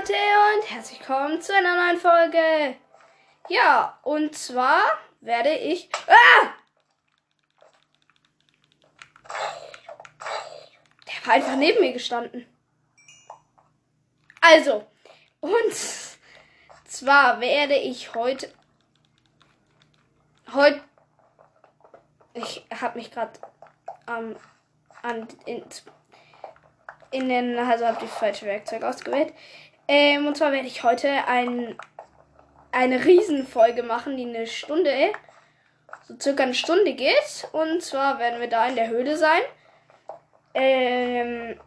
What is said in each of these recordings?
Leute und herzlich willkommen zu einer neuen Folge. Ja, und zwar werde ich. Ah! Der war einfach neben mir gestanden. Also, und zwar werde ich heute. Heute. Ich habe mich gerade ähm, an. In, in den, also habe ich falsche Werkzeug ausgewählt. Ähm, und zwar werde ich heute ein, eine Riesenfolge machen, die eine Stunde, so circa eine Stunde geht. Und zwar werden wir da in der Höhle sein. Ähm,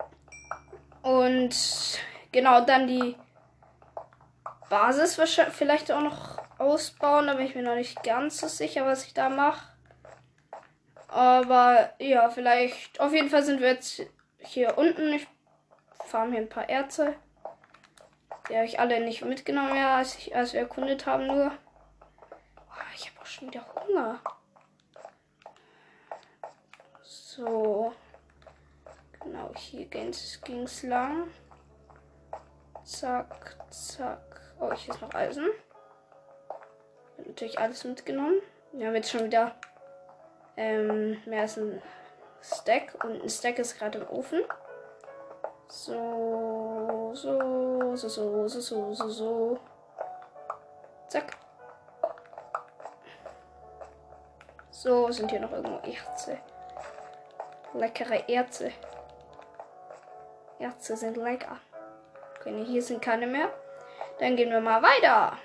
und genau, dann die Basis vielleicht auch noch ausbauen. Da bin ich mir noch nicht ganz so sicher, was ich da mache. Aber ja, vielleicht. Auf jeden Fall sind wir jetzt hier unten. Ich farm hier ein paar Erze. Die habe ich alle nicht mitgenommen, ja, als, ich, als wir erkundet haben nur. Oh, ich habe auch schon wieder Hunger. So. Genau, hier ging es lang. Zack, zack. Oh, hier ist noch Eisen. Hab natürlich alles mitgenommen. Wir haben jetzt schon wieder ähm, mehr als ein Stack. Und ein Stack ist gerade im Ofen. So, so, so, so, so, so, so, so. Zack. So, sind hier noch irgendwo Erze. Leckere Erze. Erze sind lecker. Okay, hier sind keine mehr. Dann gehen wir mal weiter.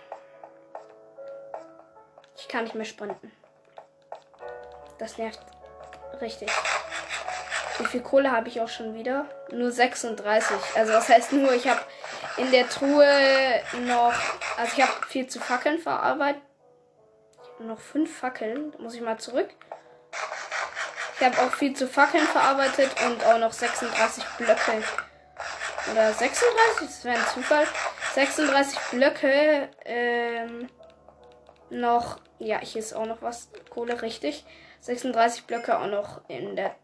Ich kann nicht mehr sprinten. Das nervt richtig. Viel Kohle habe ich auch schon wieder? Nur 36. Also das heißt nur, ich habe in der Truhe noch, also ich habe viel zu Fackeln verarbeitet. Noch fünf Fackeln. Muss ich mal zurück. Ich habe auch viel zu Fackeln verarbeitet und auch noch 36 Blöcke. Oder 36? Das wäre ein Zufall. 36 Blöcke. Ähm, noch. Ja, hier ist auch noch was. Kohle, richtig. 36 Blöcke auch noch in der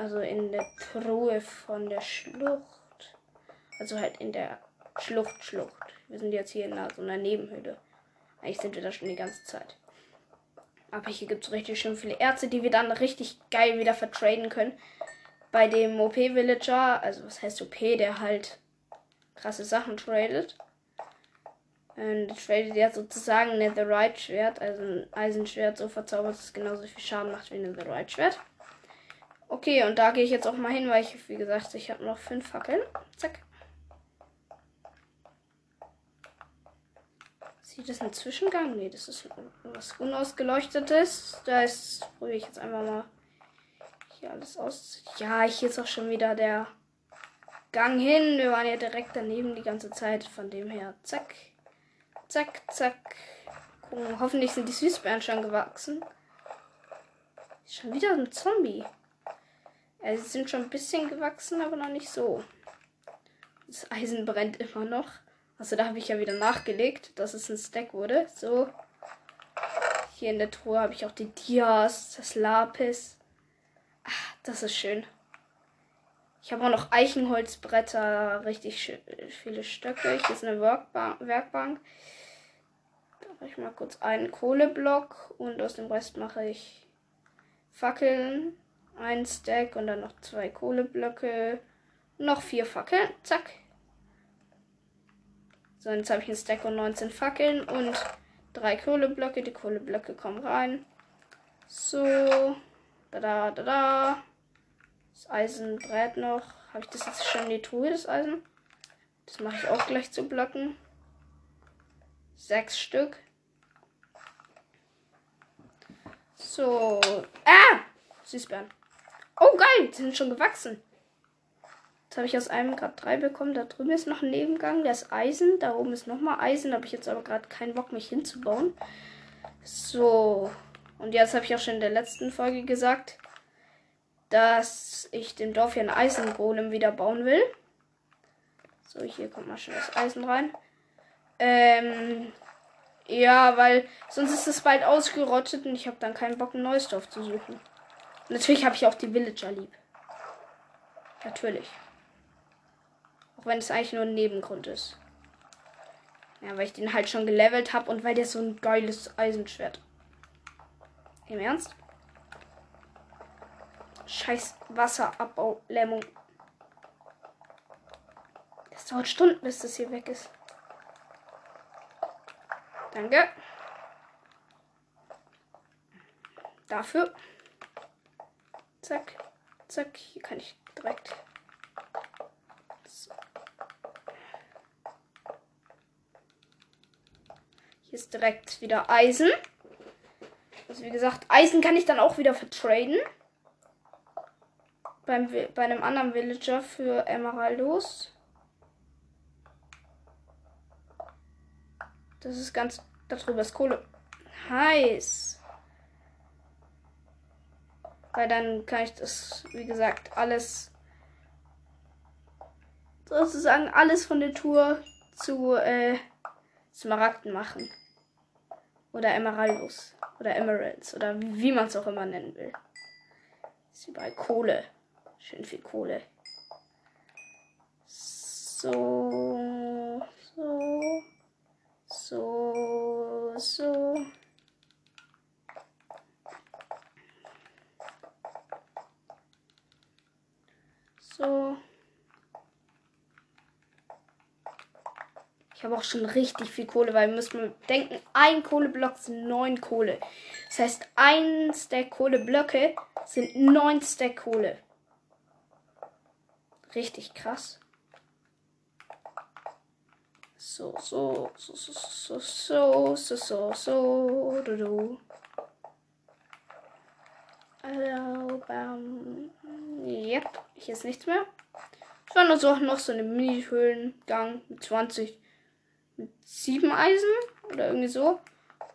also in der Truhe von der Schlucht. Also halt in der Schlucht, Schlucht. Wir sind jetzt hier in so einer Nebenhöhle. Eigentlich sind wir da schon die ganze Zeit. Aber hier gibt es richtig schön viele Erze, die wir dann richtig geil wieder vertraden können. Bei dem OP-Villager, also was heißt OP, der halt krasse Sachen tradet. Und tradet ja sozusagen ein Netherite-Schwert, also ein Eisenschwert so verzaubert, dass es genauso viel Schaden macht wie ein Netherite-Schwert. Okay, und da gehe ich jetzt auch mal hin, weil ich, wie gesagt, ich habe noch fünf Fackeln. Zack. Sieht das ein Zwischengang? Nee, das ist was unausgeleuchtetes. Da ist, probiere ich jetzt einfach mal hier alles aus. Ja, hier ist auch schon wieder der Gang hin. Wir waren ja direkt daneben die ganze Zeit. Von dem her, zack, zack, zack. Gucken, hoffentlich sind die Süßbeeren schon gewachsen. Schon wieder ein Zombie. Ja, sie sind schon ein bisschen gewachsen, aber noch nicht so. Das Eisen brennt immer noch. Also da habe ich ja wieder nachgelegt, dass es ein Stack wurde. So. Hier in der Truhe habe ich auch die Dias, das Lapis. Ach, das ist schön. Ich habe auch noch Eichenholzbretter, richtig viele Stöcke. Hier ist eine Werkbank. Werkbank. Da mache ich mal kurz einen Kohleblock und aus dem Rest mache ich Fackeln ein Stack und dann noch zwei Kohleblöcke. Noch vier Fackeln. Zack. So, jetzt habe ich einen Stack und 19 Fackeln und drei Kohleblöcke. Die Kohleblöcke kommen rein. So. Da, da, da, da. Das brät noch. Habe ich das jetzt schon in die Truhe, das Eisen? Das mache ich auch gleich zu Blöcken. Sechs Stück. So. Ah! Süßbeeren. Oh, geil. Die sind schon gewachsen. Jetzt habe ich aus einem gerade drei bekommen. Da drüben ist noch ein Nebengang. Der ist Eisen. Da oben ist nochmal Eisen. Da habe ich jetzt aber gerade keinen Bock, mich hinzubauen. So. Und jetzt habe ich auch schon in der letzten Folge gesagt, dass ich dem Dorf hier einen Eisengolem wieder bauen will. So, hier kommt mal schon das Eisen rein. Ähm, ja, weil sonst ist es bald ausgerottet und ich habe dann keinen Bock, ein neues Dorf zu suchen. Natürlich habe ich auch die Villager lieb. Natürlich. Auch wenn es eigentlich nur ein Nebengrund ist. Ja, weil ich den halt schon gelevelt habe und weil der so ein geiles Eisenschwert. Im Ernst? Scheiß Wasserabbau-Lämmung. Das dauert Stunden, bis das hier weg ist. Danke. Dafür. Zack. Zack. Hier kann ich direkt. So. Hier ist direkt wieder Eisen. Also wie gesagt, Eisen kann ich dann auch wieder vertraden. Beim, bei einem anderen Villager für Emeraldos. Das ist ganz. Darüber ist Kohle. Heiß. Weil dann kann ich das, wie gesagt, alles. Sozusagen alles von der Tour zu äh, Smaragden machen. Oder Emeraldos. Oder Emeralds. Oder wie man es auch immer nennen will. Ist überall Kohle. Schön viel Kohle. So. So. So. So. So. Ich habe auch schon richtig viel Kohle, weil wir müssen denken, ein Kohleblock sind neun Kohle. Das heißt, ein Stack Kohleblöcke sind neun Stack Kohle. Richtig krass. So, so, so, so, so, so, so, so, so, du, du. Also, ähm, yep, hier ist nichts mehr. Es war nur so noch so eine Mini-Höhlengang mit 20 mit 7 Eisen oder irgendwie so.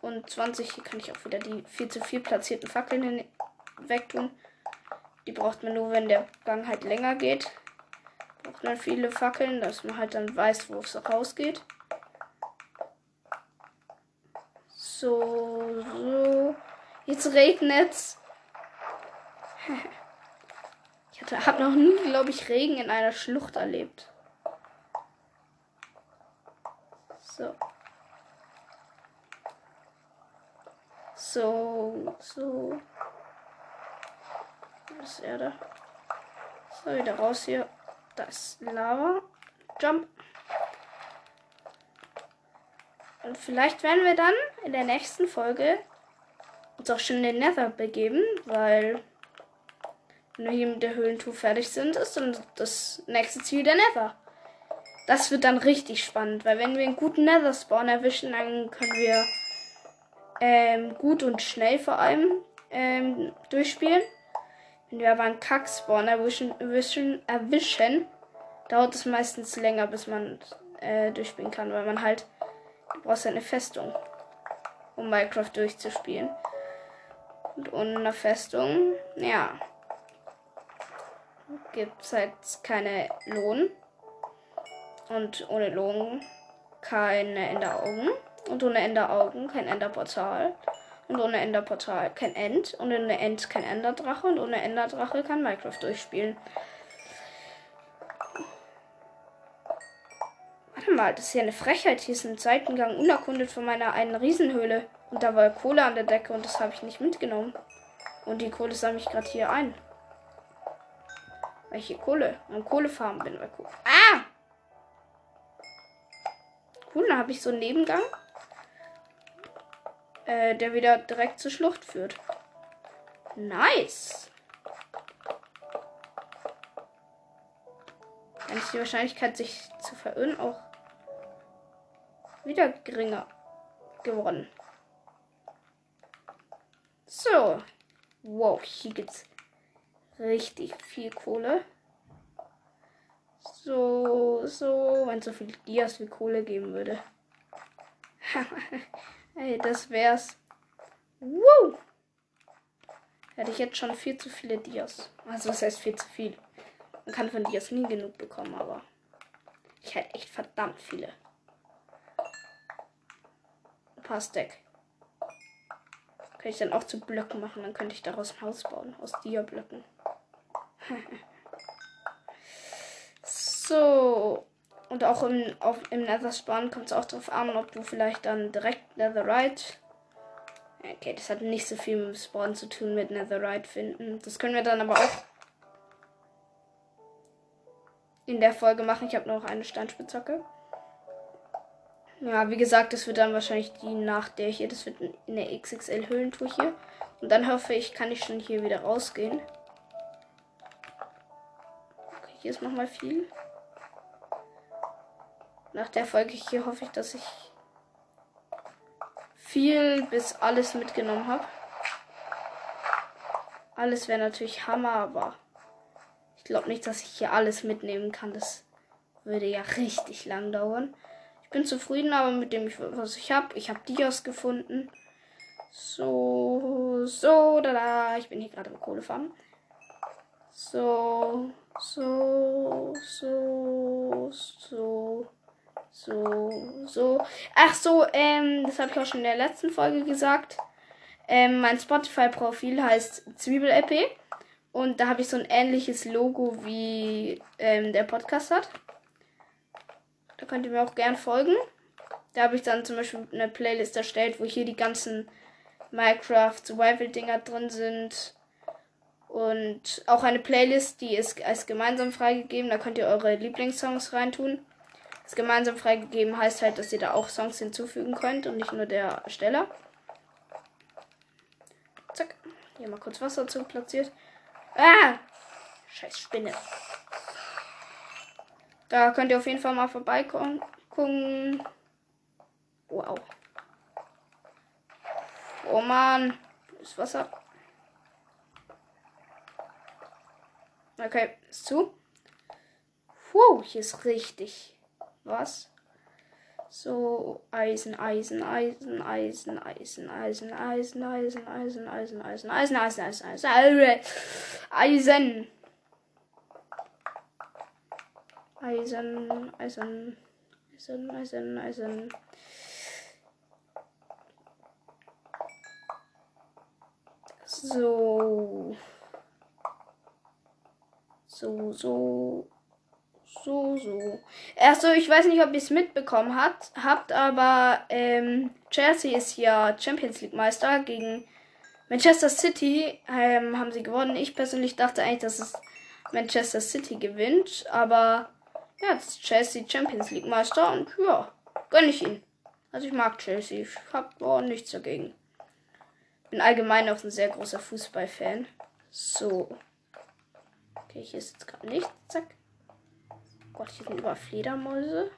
Und 20, hier kann ich auch wieder die viel zu viel platzierten Fackeln wegtun. Die braucht man nur, wenn der Gang halt länger geht. Braucht man viele Fackeln, dass man halt dann weiß, wo es rausgeht. So, so. Jetzt regnet's. Ich habe noch nie, glaube ich, Regen in einer Schlucht erlebt. So. So, so. Das ist Erde. So, wieder raus hier. Das Lava. Jump. Und vielleicht werden wir dann in der nächsten Folge uns auch schon in den Nether begeben, weil wenn wir hier mit der Höhlentour fertig sind, ist dann das nächste Ziel der Nether. Das wird dann richtig spannend, weil wenn wir einen guten Nether Spawn erwischen, dann können wir ähm, gut und schnell vor allem ähm, durchspielen. Wenn wir aber einen Kack-Spawn erwischen, erwischen, erwischen, dauert es meistens länger, bis man äh, durchspielen kann, weil man halt, du brauchst eine Festung, um Minecraft durchzuspielen. Und ohne eine Festung, ja, gibt es halt keine Lohn. Und ohne Lohn keine Enderaugen. Und ohne Enderaugen kein Enderportal. Und ohne Enderportal kein End. Und ohne End kein Enderdrache. Und ohne Enderdrache kann Minecraft durchspielen. Warte mal, das ist ja eine Frechheit. Hier ist ein Seitengang unerkundet von meiner einen Riesenhöhle. Und da war Kohle an der Decke und das habe ich nicht mitgenommen. Und die Kohle sammle ich gerade hier ein. Weil ich hier Kohle am Kohlefarmen bin. Ah! Cool, dann habe ich so einen Nebengang, äh, der wieder direkt zur Schlucht führt. Nice. Dann ist die Wahrscheinlichkeit, sich zu verirren, auch wieder geringer geworden. So. Wow, hier gibt's richtig viel Kohle. So, so, wenn es so viel Dias wie Kohle geben würde. Ey, das wär's. Woo! Hätte ich jetzt schon viel zu viele Dias. Also, das heißt viel zu viel. Man kann von Dias nie genug bekommen, aber ich hätte echt verdammt viele. Ein paar Stack. Könnte ich dann auch zu Blöcken machen, dann könnte ich daraus ein Haus bauen. Aus Dia-Blöcken. So. Und auch im, auf, im Nether Spawn kommt es auch darauf an, ob du vielleicht dann direkt Netherite. Okay, das hat nicht so viel mit Spawn zu tun mit Netherite finden. Das können wir dann aber auch in der Folge machen. Ich habe noch eine Steinspitzhacke. Ja, wie gesagt, das wird dann wahrscheinlich die nach der hier. Das wird in der XXL Höhlentour hier. Und dann hoffe ich, kann ich schon hier wieder rausgehen. Okay, hier ist nochmal viel. Nach der Folge hier hoffe ich, dass ich viel bis alles mitgenommen habe. Alles wäre natürlich Hammer, aber ich glaube nicht, dass ich hier alles mitnehmen kann. Das würde ja richtig lang dauern. Ich bin zufrieden, aber mit dem, was ich habe. Ich habe Dias gefunden. So, so, da, da. Ich bin hier gerade im Kohlefarm. So, so, so, so, so, so. Ach so, ähm, das habe ich auch schon in der letzten Folge gesagt. Ähm, mein Spotify-Profil heißt Zwiebel-LP. Und da habe ich so ein ähnliches Logo wie ähm, der Podcast hat. Da könnt ihr mir auch gern folgen. Da habe ich dann zum Beispiel eine Playlist erstellt, wo hier die ganzen Minecraft Survival Dinger drin sind. Und auch eine Playlist, die ist als gemeinsam freigegeben. Da könnt ihr eure Lieblingssongs reintun. Das gemeinsam freigegeben heißt halt, dass ihr da auch Songs hinzufügen könnt und nicht nur der Ersteller. Zack. Hier mal kurz Wasser zu platziert. Ah! Scheiß Spinne. Da könnt ihr auf jeden Fall mal vorbeikommen. Wow. Oh Mann. Ist Wasser. Okay, ist zu. Wow, hier ist richtig was. So, Eisen, Eisen, Eisen, Eisen, Eisen, Eisen, Eisen, Eisen, Eisen, Eisen, Eisen, Eisen, Eisen, Eisen, Eisen, Eisen. Eisen, Eisen, Eisen, Eisen, Eisen. So. So, so so, so. Achso, ich weiß nicht, ob ihr es mitbekommen hat, habt, aber ähm, Chelsea ist ja Champions League Meister gegen Manchester City. Ähm, haben sie gewonnen. Ich persönlich dachte eigentlich, dass es Manchester City gewinnt, aber jetzt Chelsea Champions League Meister und ja, gönne ich ihn. Also ich mag Chelsea. Ich hab oh, nichts dagegen. Bin allgemein auch ein sehr großer Fußballfan. So. Okay, hier ist jetzt gerade nichts. Zack. Gott, hier sind überall Fledermäuse.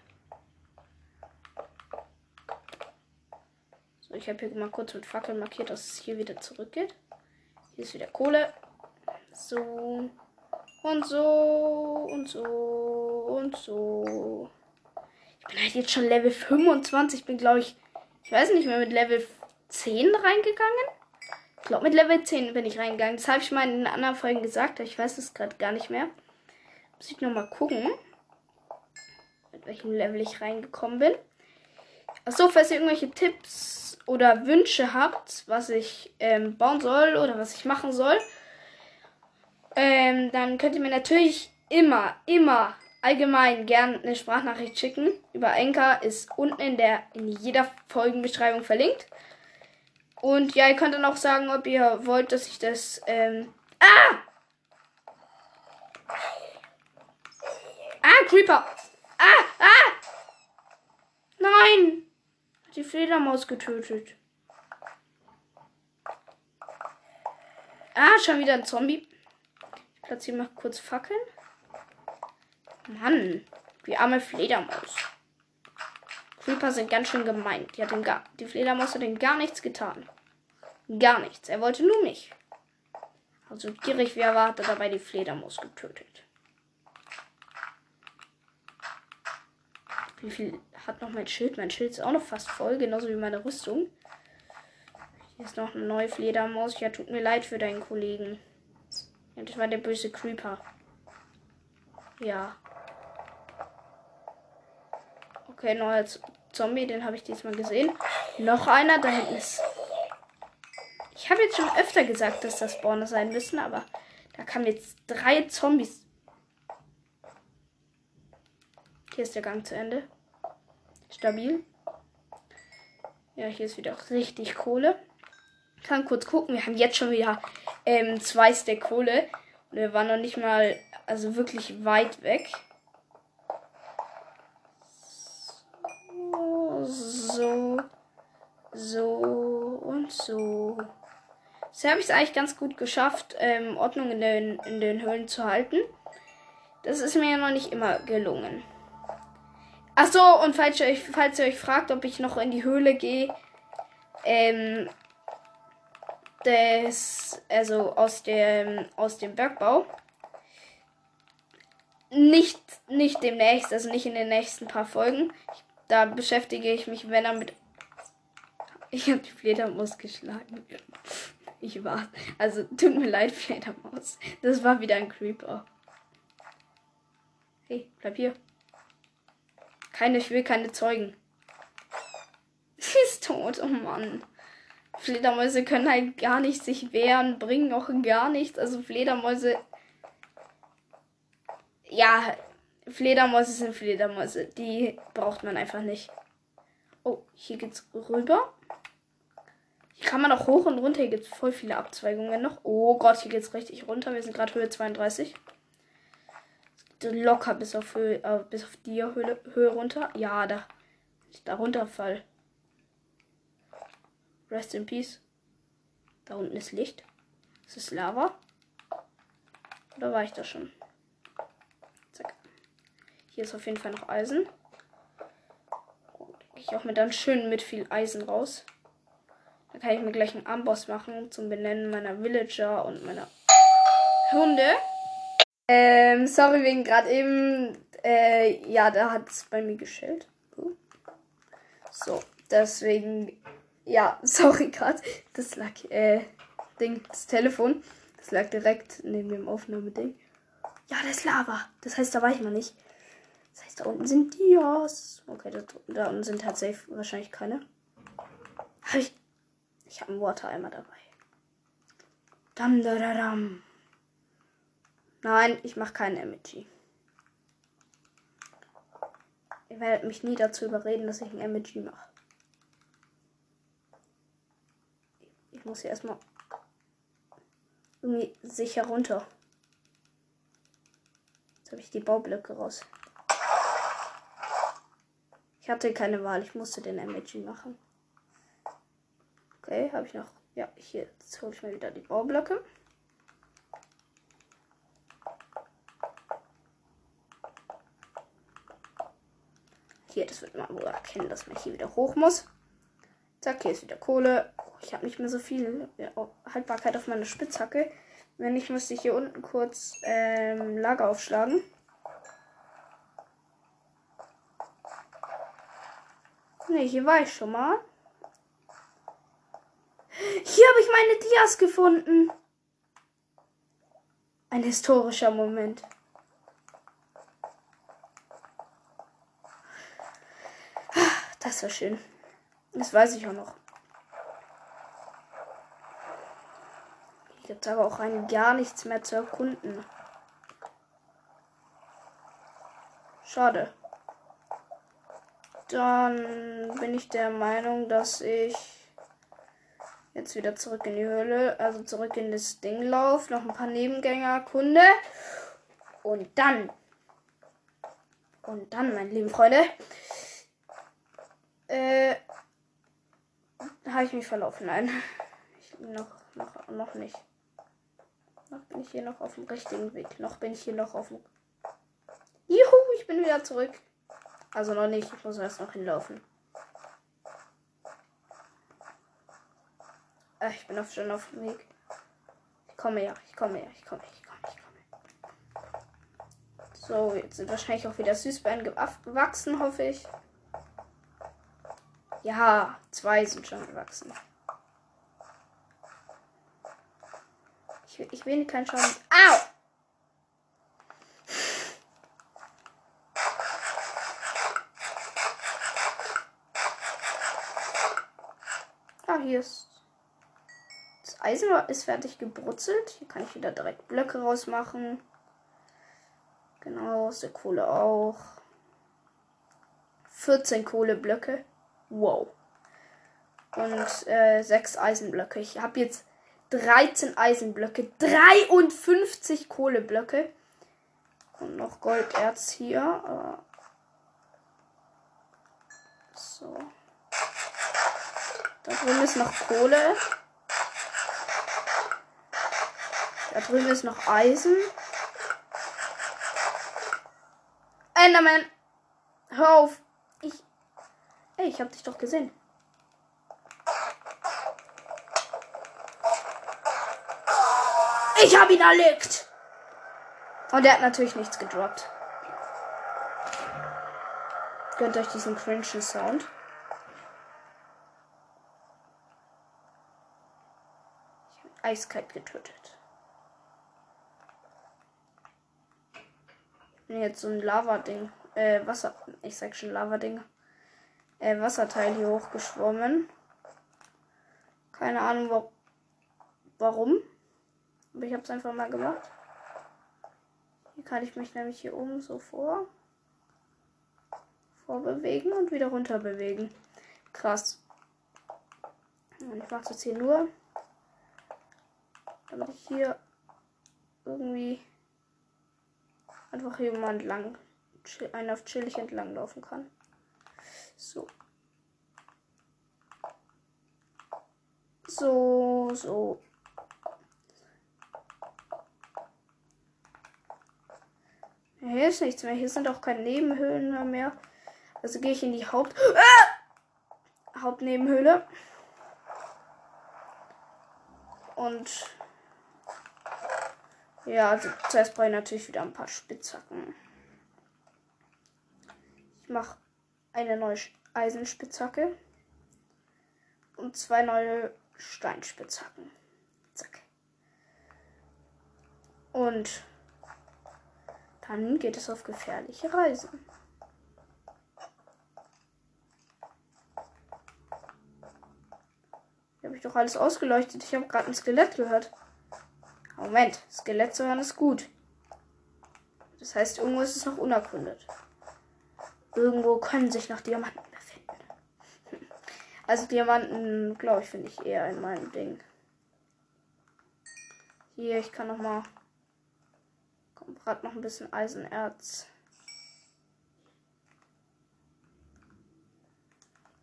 So, ich habe hier mal kurz mit Fackeln markiert, dass es hier wieder zurückgeht. Hier ist wieder Kohle. So. Und so. Und so. Und so. Ich bin halt jetzt schon Level 25. Bin, glaube ich, ich weiß nicht mehr, mit Level 10 reingegangen. Ich glaube, mit Level 10 bin ich reingegangen. Das habe ich mal in anderen Folgen gesagt. Ich weiß es gerade gar nicht mehr. Muss ich nochmal gucken mit welchem Level ich reingekommen bin. Achso, falls ihr irgendwelche Tipps oder Wünsche habt, was ich ähm, bauen soll oder was ich machen soll, ähm, dann könnt ihr mir natürlich immer, immer allgemein gern eine Sprachnachricht schicken. Über Enker ist unten in der in jeder Folgenbeschreibung verlinkt. Und ja, ihr könnt dann auch sagen, ob ihr wollt, dass ich das. Ähm ah! Ah, Creeper! Ah! Ah! Nein! Hat die Fledermaus getötet. Ah, schon wieder ein Zombie. Ich platziere mal kurz Fackeln. Mann, die arme Fledermaus. Creeper sind ganz schön gemein. Die, hat gar, die Fledermaus hat ihm gar nichts getan. Gar nichts. Er wollte nur mich. Also gierig wie er war, hat er dabei die Fledermaus getötet. Wie viel hat noch mein Schild? Mein Schild ist auch noch fast voll, genauso wie meine Rüstung. Hier ist noch eine neue Fledermaus. Ja, tut mir leid für deinen Kollegen. Ja, das war der böse Creeper. Ja. Okay, neuer Zombie, den habe ich diesmal gesehen. Noch einer, da hinten ist. Ich habe jetzt schon öfter gesagt, dass das Spawner sein müssen, aber da kamen jetzt drei Zombies Hier ist der Gang zu Ende. Stabil. Ja, hier ist wieder richtig Kohle. Kann kurz gucken. Wir haben jetzt schon wieder ähm, zwei Stack Kohle. Und wir waren noch nicht mal, also wirklich weit weg. So, so und so. So habe ich es eigentlich ganz gut geschafft, ähm, Ordnung in den, in den Höhlen zu halten. Das ist mir ja noch nicht immer gelungen. Ach so, und falls ihr, euch, falls ihr euch fragt, ob ich noch in die Höhle gehe, ähm, des, also aus dem, aus dem Bergbau. Nicht, nicht demnächst, also nicht in den nächsten paar Folgen. Da beschäftige ich mich, wenn er mit. Ich habe die Fledermaus geschlagen. Ich war. Also, tut mir leid, Fledermaus. Das war wieder ein Creeper. Hey, bleib hier. Keine, ich will keine Zeugen. Sie ist tot, oh Mann. Fledermäuse können halt gar nicht sich wehren, bringen auch gar nichts. Also Fledermäuse. Ja, Fledermäuse sind Fledermäuse. Die braucht man einfach nicht. Oh, hier geht's rüber. Hier kann man auch hoch und runter. Hier gibt es voll viele Abzweigungen noch. Oh Gott, hier geht's richtig runter. Wir sind gerade Höhe 32. Locker bis auf, Höhe, äh, bis auf die Höhe, Höhe runter. Ja, da. Da runterfall. Rest in Peace. Da unten ist Licht. Das ist Lava. Oder war ich da schon? Zack. Hier ist auf jeden Fall noch Eisen. Gehe ich auch mit dann schön mit viel Eisen raus. Da kann ich mir gleich einen Amboss machen zum Benennen meiner Villager und meiner Hunde. Ähm, sorry wegen gerade eben. Äh, ja, da hat es bei mir geschellt. So, deswegen ja, sorry gerade. Das lag, äh, Ding, das Telefon. Das lag direkt neben dem Aufnahmeding. Ja, das ist Lava. Das heißt, da war ich noch nicht. Das heißt, da unten sind Dias. Okay, da, da unten sind tatsächlich wahrscheinlich keine. Hab ich. Ich habe einen Water-Eimer dabei. Dam, da, da, dam. Nein, ich mache keinen Emoji. Ihr werdet mich nie dazu überreden, dass ich ein Emoji mache. Muss hier erstmal irgendwie sicher runter. Jetzt habe ich die Baublöcke raus. Ich hatte keine Wahl, ich musste den MG machen. Okay, habe ich noch. Ja, hier, jetzt hole ich mir wieder die Baublöcke. Hier, das wird man wohl erkennen, dass man hier wieder hoch muss. Zack, hier ist wieder Kohle. Ich habe nicht mehr so viel Haltbarkeit auf meiner Spitzhacke. Wenn nicht, müsste ich hier unten kurz ähm, Lager aufschlagen. Ne, hier war ich schon mal. Hier habe ich meine Dias gefunden. Ein historischer Moment. Das war schön. Das weiß ich auch noch. Jetzt aber auch rein gar nichts mehr zu erkunden. Schade. Dann bin ich der Meinung, dass ich jetzt wieder zurück in die Höhle, also zurück in das Ding laufe, noch ein paar Nebengänger kunde und dann und dann, meine lieben Freunde, äh, habe ich mich verlaufen. Nein, ich noch noch noch nicht. Noch bin ich hier noch auf dem richtigen Weg. Noch bin ich hier noch auf dem. Juhu, ich bin wieder zurück. Also noch nicht, ich muss erst noch hinlaufen. Äh, ich bin auch schon auf dem Weg. Ich komme ja, ich komme ja, ich komme, ich komme, ich komme. So, jetzt sind wahrscheinlich auch wieder Süßbeeren gewachsen, hoffe ich. Ja, zwei sind schon gewachsen. Ich, will keinen Schaden. Au! Ah, hier ist. Das Eisen ist fertig gebrutzelt. Hier kann ich wieder direkt Blöcke rausmachen. Genau, aus der Kohle auch. 14 Kohleblöcke. Wow. Und äh, 6 Eisenblöcke. Ich habe jetzt 13 Eisenblöcke, 53 Kohleblöcke. Und noch Golderz hier. So. Da drüben ist noch Kohle. Da drüben ist noch Eisen. Enderman! Hör auf! Ich. Ey, ich hab dich doch gesehen. Ich hab ihn erlegt! Und er hat natürlich nichts gedroppt. Gönnt euch diesen cringe Sound. Ich habe eiskalt getötet. Jetzt so ein Lava-Ding. Äh, Wasser. Ich sag schon Lava-Ding. Äh, Wasserteil hier hochgeschwommen. Keine Ahnung wa warum. Aber ich hab's einfach mal gemacht. Hier kann ich mich nämlich hier oben so vor vorbewegen und wieder runter bewegen. Krass. Und ich mache das hier nur, damit ich hier irgendwie einfach hier mal entlang, einen auf chillig entlang laufen kann. So. So, so. Hier ist nichts mehr. Hier sind auch keine Nebenhöhlen mehr. Also gehe ich in die Haupt äh! Hauptnebenhöhle. Und ja, also zuerst brauche ich natürlich wieder ein paar Spitzhacken. Ich mache eine neue Eisenspitzhacke und zwei neue Steinspitzhacken. Zack. Und dann geht es auf gefährliche Reisen. Hier habe ich doch alles ausgeleuchtet. Ich habe gerade ein Skelett gehört. Moment, Skelett zu hören ist gut. Das heißt, irgendwo ist es noch unerkundet. Irgendwo können sich noch Diamanten befinden. Also Diamanten, glaube ich, finde ich eher in meinem Ding. Hier, ich kann noch mal gerade noch ein bisschen Eisenerz.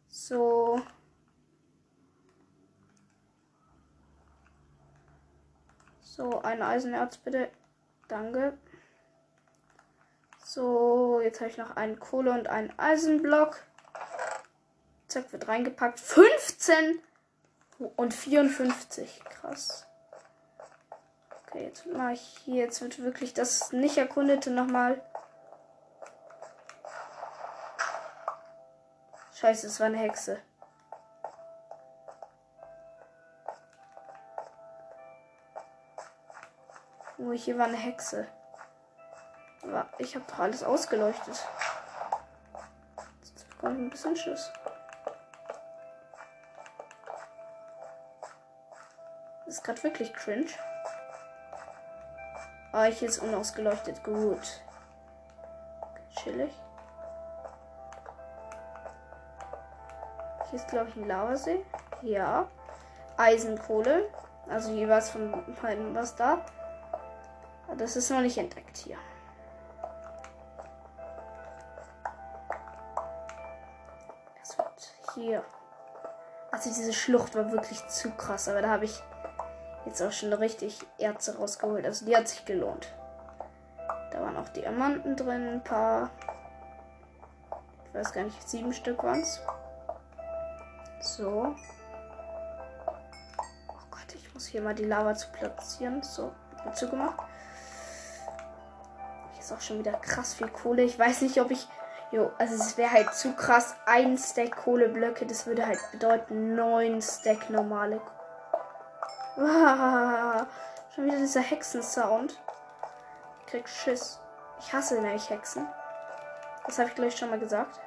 So. So, ein Eisenerz bitte. Danke. So, jetzt habe ich noch einen Kohle und einen Eisenblock. Zack, wird reingepackt. 15 und 54. Krass. Okay, jetzt mache ich hier. Jetzt wird wirklich das nicht erkundete nochmal. Scheiße, es war eine Hexe. Oh, hier war eine Hexe. Aber ich habe doch alles ausgeleuchtet. Jetzt bekomme ich ein bisschen Schiss. Das ist gerade wirklich cringe. Ah, hier ist unausgeleuchtet. Gut. chillig. Hier ist, glaube ich, ein Lavasee. Ja. Eisenkohle. Also jeweils von beiden was da. Das ist noch nicht entdeckt hier. Das wird hier. Also diese Schlucht war wirklich zu krass, aber da habe ich jetzt auch schon richtig Erze rausgeholt. Also die hat sich gelohnt. Da waren auch Diamanten drin, ein paar. Ich weiß gar nicht, sieben Stück waren es. So. Oh Gott, ich muss hier mal die Lava zu platzieren. So, zugemacht ist auch schon wieder krass viel Kohle. Ich weiß nicht, ob ich. Jo, also es wäre halt zu krass. Ein Stack Kohleblöcke, das würde halt bedeuten neun Stack normale. Ah, schon wieder dieser Hexensound. Ich krieg Schiss. Ich hasse nämlich Hexen. Das habe ich gleich schon mal gesagt.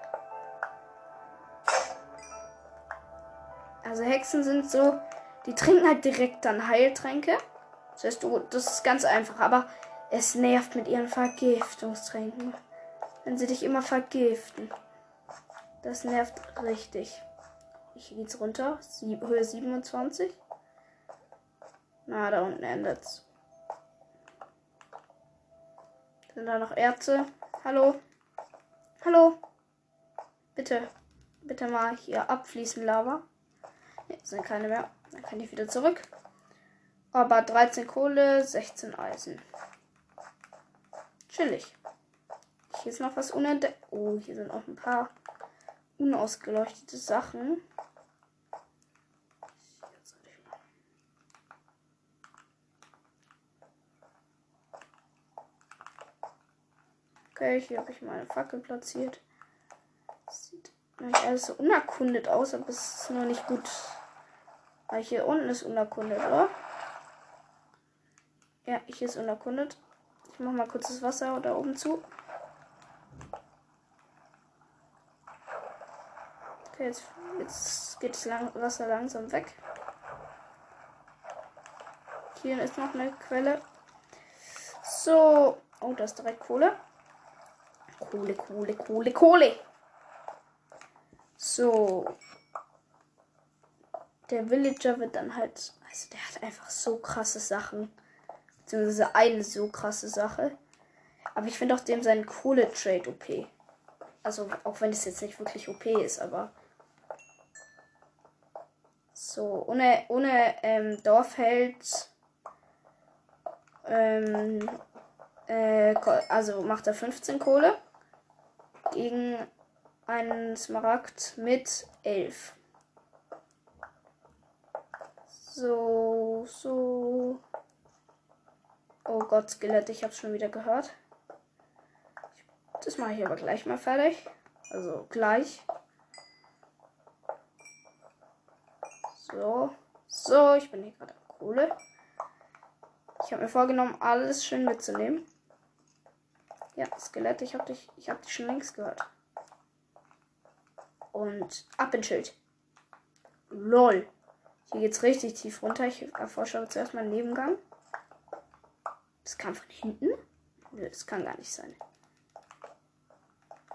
Also Hexen sind so, die trinken halt direkt dann Heiltränke. Das heißt, du, das ist ganz einfach. Aber es nervt mit ihren Vergiftungstränken. Wenn sie dich immer vergiften. Das nervt richtig. Ich geht's runter. Sie Höhe 27. Na, da unten endet's. Sind da noch Erze? Hallo? Hallo? Bitte. Bitte mal hier abfließen, Lava. Ne, sind keine mehr. Dann kann ich wieder zurück. Aber 13 Kohle, 16 Eisen. Chillig. Hier ist noch was unentdeckt. Oh, hier sind auch ein paar unausgeleuchtete Sachen. Okay, hier habe ich meine Fackel platziert. Sieht eigentlich alles so unerkundet aus, aber es ist noch nicht gut. Weil hier unten ist unerkundet, oder? Ja, hier ist unerkundet. Ich mache mal kurz das Wasser da oben zu. Okay, jetzt, jetzt geht das lang Wasser langsam weg. Hier ist noch eine Quelle. So. Oh, da ist direkt Kohle. Kohle, Kohle, Kohle, Kohle. So. Der Villager wird dann halt. Also der hat einfach so krasse Sachen. Beziehungsweise eine so krasse Sache. Aber ich finde auch dem seinen Kohle-Trade OP. Also, auch wenn es jetzt nicht wirklich OP ist, aber. So, ohne, ohne ähm, Dorfheld. Ähm, äh, also macht er 15 Kohle gegen einen Smaragd mit 11. So, so. Oh Gott, Skelett, ich hab's schon wieder gehört. Das mache ich aber gleich mal fertig. Also gleich. So. So, ich bin hier gerade Kohle. Ich habe mir vorgenommen, alles schön mitzunehmen. Ja, Skelett, ich habe dich, ich habe dich schon längst gehört. Und ab ins Schild. Lol. Hier geht's richtig tief runter. Ich erforsche aber zuerst mal einen Nebengang. Das kam von hinten? Das kann gar nicht sein.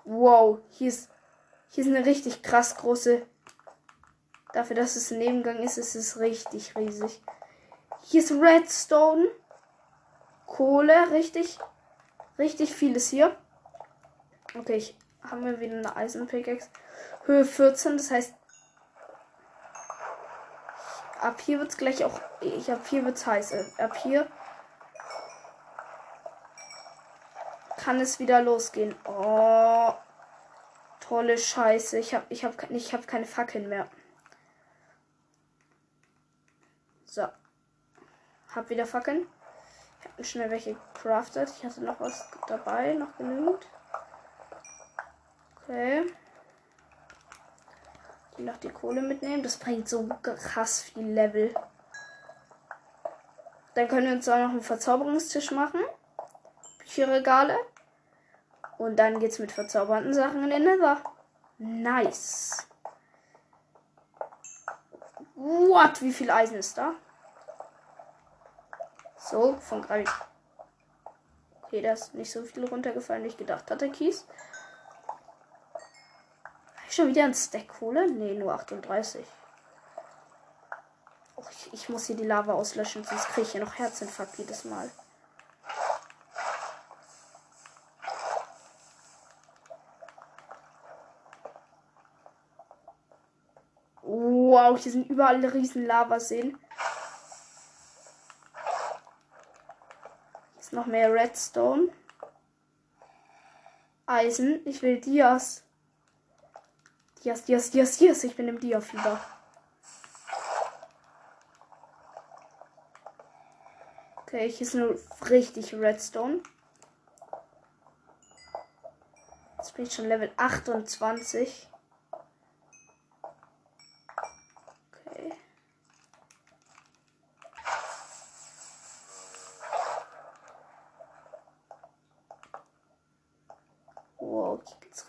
Wow, hier ist, hier ist eine richtig krass große. Dafür, dass es ein Nebengang ist, ist es richtig riesig. Hier ist Redstone. Kohle, richtig Richtig vieles hier. Okay, ich habe mir wieder eine Eisenpickaxe. Höhe 14, das heißt. Ab hier wird es gleich auch. Ich habe hier wird es heiß. Ab hier kann es wieder losgehen. Oh. Tolle Scheiße. Ich habe ich hab, ich hab keine Fackeln mehr. So. Hab wieder Fackeln schnell welche crafted. Ich hatte noch was dabei, noch genügend. Okay. Die noch die Kohle mitnehmen. Das bringt so krass viel Level. Dann können wir uns auch noch einen Verzauberungstisch machen. Bücherregale. Und dann geht's mit verzaubernden Sachen in den Nether. Nice. What? Wie viel Eisen ist da? So, von gerade. Okay, da ist nicht so viel runtergefallen, wie ich gedacht hatte, Kies. Schon wieder ein Stack Kohle? Ne, nur 38. Oh, ich, ich, muss hier die Lava auslöschen, sonst kriege ich hier noch Herzinfarkt jedes Mal. Wow, hier sind überall riesen Lavaseen. Noch mehr Redstone. Eisen. Ich will Dias. Dias, Dias, Dias, Dias. Ich bin im Dia-Fieber. Okay, hier ist nur richtig Redstone. Jetzt bin ich schon Level 28.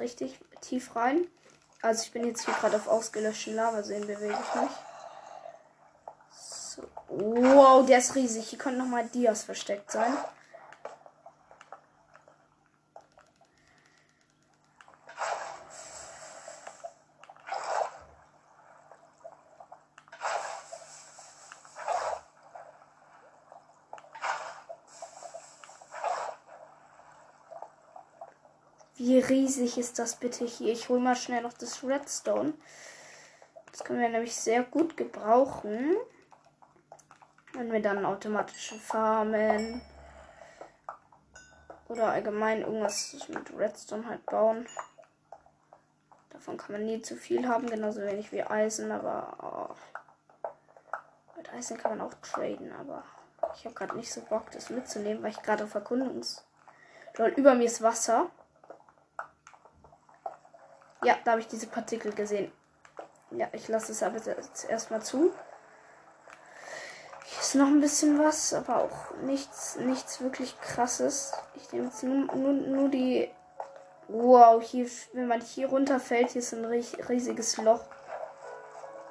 richtig rein. Also ich bin jetzt hier gerade auf ausgelöschten Lavaseen, bewege ich mich. So. Wow, der ist riesig. Hier können nochmal Dias versteckt sein. Wie riesig ist das bitte hier? Ich hole mal schnell noch das Redstone. Das können wir nämlich sehr gut gebrauchen. Wenn wir dann automatische Farmen oder allgemein irgendwas mit Redstone halt bauen. Davon kann man nie zu viel haben, genauso wenig wie Eisen, aber oh. mit Eisen kann man auch traden, aber ich habe gerade nicht so Bock, das mitzunehmen, weil ich gerade auf Erkundungs. Über mir ist Wasser. Ja, da habe ich diese Partikel gesehen. Ja, ich lasse es aber jetzt erstmal zu. Hier ist noch ein bisschen was, aber auch nichts, nichts wirklich krasses. Ich nehme jetzt nur, nur, nur die. Wow, hier, wenn man hier runterfällt, hier ist ein riesiges Loch.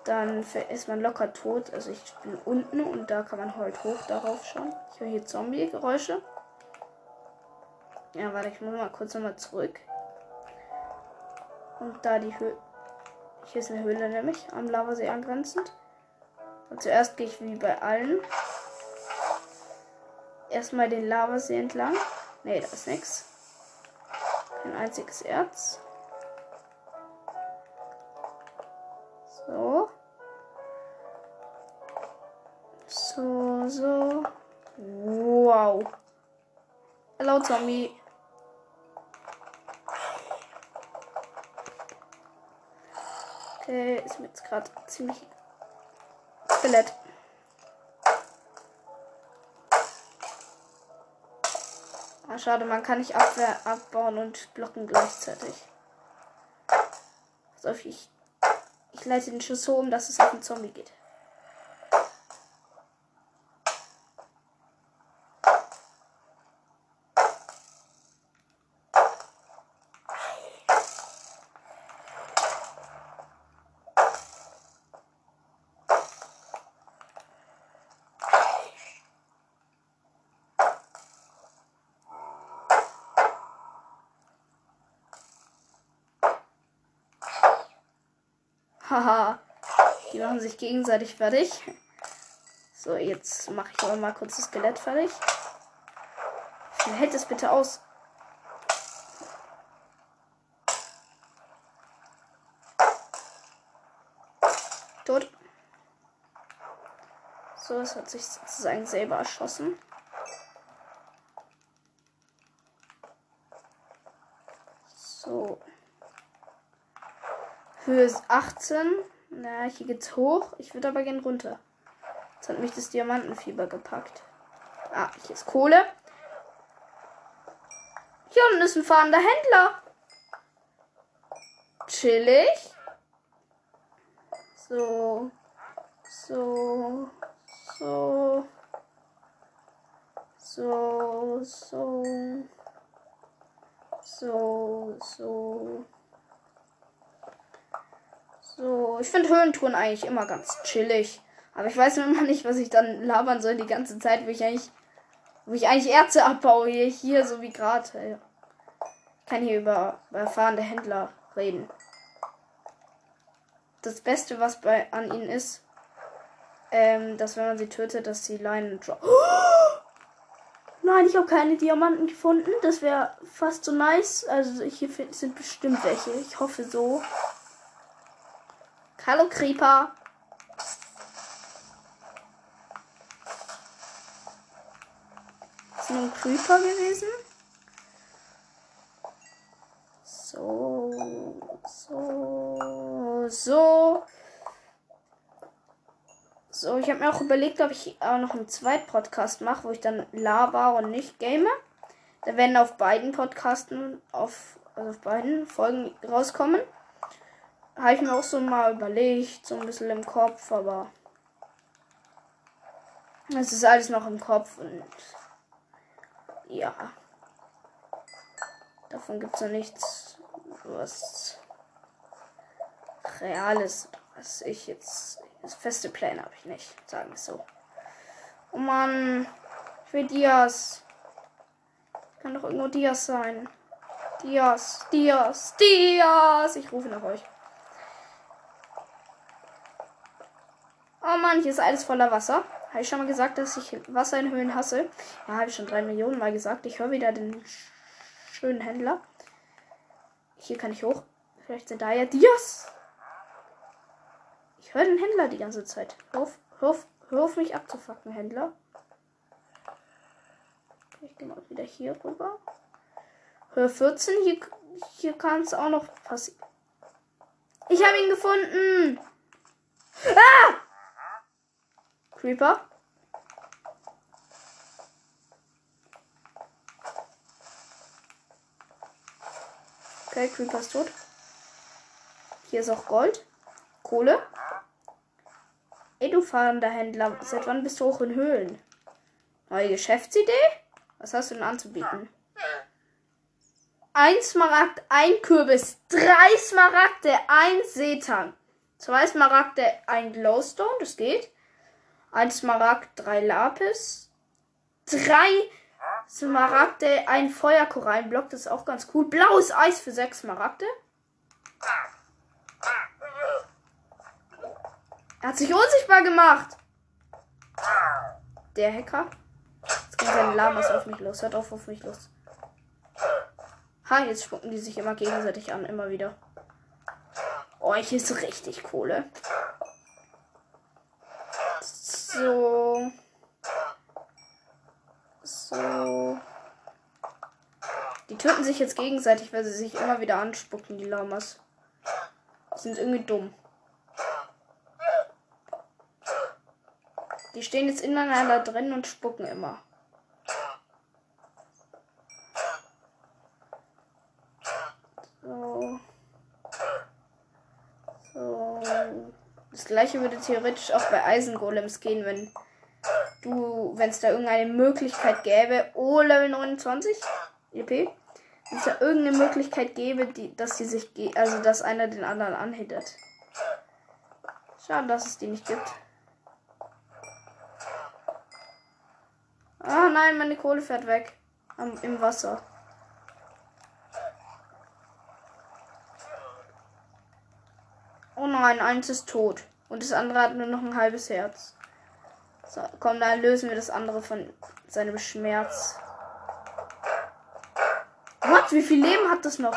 Dann ist man locker tot. Also ich bin unten und da kann man halt hoch darauf schauen. Ich höre hier Zombie-Geräusche. Ja, warte, ich muss mal kurz nochmal zurück. Und da die Höhle. Hier ist eine Höhle nämlich am Lavasee angrenzend. Und zuerst gehe ich wie bei allen. Erstmal den Lavasee entlang. Ne, da ist nichts. Kein einziges Erz. So. So, so. Wow. Hello, Zombie. Okay, ist mir jetzt gerade ziemlich Skelett. Ah, schade, man kann nicht Abwehr abbauen und blocken gleichzeitig. Also ich, ich leite den Schuss so um, dass es auf den Zombie geht. Haha. Die machen sich gegenseitig fertig. So, jetzt mache ich aber mal kurz das Skelett fertig. Hält es bitte aus? Tot. So, es hat sich sozusagen selber erschossen. So. Höhe ist 18. Na, hier geht's hoch. Ich würde aber gern runter. Jetzt hat mich das Diamantenfieber gepackt. Ah, hier ist Kohle. Hier unten ist ein fahrender Händler. Chillig. So. So. So. So. So. So. So. So, ich finde Höhentouren eigentlich immer ganz chillig. Aber ich weiß immer nicht, was ich dann labern soll die ganze Zeit, wo ich eigentlich, wo ich eigentlich Erze abbaue. Hier, hier so wie gerade. Ich kann hier über, über erfahrene Händler reden. Das Beste, was bei an ihnen ist, ähm, dass wenn man sie tötet, dass sie Leinen droppen. Nein, ich habe keine Diamanten gefunden. Das wäre fast so nice. Also hier sind bestimmt welche. Ich hoffe so. Hallo Creeper. Ist nur ein Creeper gewesen? So, so, so. So, ich habe mir auch überlegt, ob ich auch noch einen zweiten Podcast mache, wo ich dann laber und nicht game. Da werden auf beiden Podcasten, auf, also auf beiden Folgen rauskommen. Habe ich mir auch so mal überlegt, so ein bisschen im Kopf, aber es ist alles noch im Kopf und ja. Davon gibt es noch nichts, was Reales, was ich jetzt. Das feste Pläne habe ich nicht, sagen wir so. Oh Mann, ich will Dias. Kann doch irgendwo Dias sein. Dias, Dias, Dias. Ich rufe nach euch. Oh Mann, hier ist alles voller Wasser. Habe ich schon mal gesagt, dass ich Wasser in Höhlen hasse? Ja, habe ich schon drei Millionen Mal gesagt. Ich höre wieder den schönen Händler. Hier kann ich hoch. Vielleicht sind da ja Dias. Ich höre den Händler die ganze Zeit. Hör auf, hör auf, hör auf mich abzufacken, Händler. Ich gehe mal wieder hier rüber. Hör 14. Hier, hier kann es auch noch passieren. Ich habe ihn gefunden. Ah! Creeper. Okay, Creeper ist tot. Hier ist auch Gold. Kohle. Ey, du fahrender Händler, seit wann bist du hoch in Höhlen? Neue Geschäftsidee? Was hast du denn anzubieten? Ein Smaragd, ein Kürbis, drei Smaragde, ein Seetang. Zwei Smaragde, ein Glowstone, das geht. Ein Smaragd, drei Lapis. Drei Smaragde, ein Feuerkorallenblock, das ist auch ganz cool. Blaues Eis für sechs Smaragde. Er hat sich unsichtbar gemacht. Der Hacker. Jetzt gehen seine Lamas auf mich los. Hört auf auf mich los. Ha, jetzt spucken die sich immer gegenseitig an. Immer wieder. Oh, hier ist richtig Kohle. So. So. Die töten sich jetzt gegenseitig, weil sie sich immer wieder anspucken, die Lamas. Sind irgendwie dumm. Die stehen jetzt ineinander drin und spucken immer. So. So. Das gleiche würde theoretisch auch bei Eisengolems gehen, wenn du, wenn es da irgendeine Möglichkeit gäbe. Oh, Level 29 EP. Wenn es da irgendeine Möglichkeit gäbe, die, dass die sich, also dass einer den anderen anhittet. Schade, dass es die nicht gibt. Ah nein, meine Kohle fährt weg. Am, Im Wasser. Oh nein, eins ist tot. Und das andere hat nur noch ein halbes Herz. So, komm, dann lösen wir das andere von seinem Schmerz. What? Wie viel Leben hat das noch?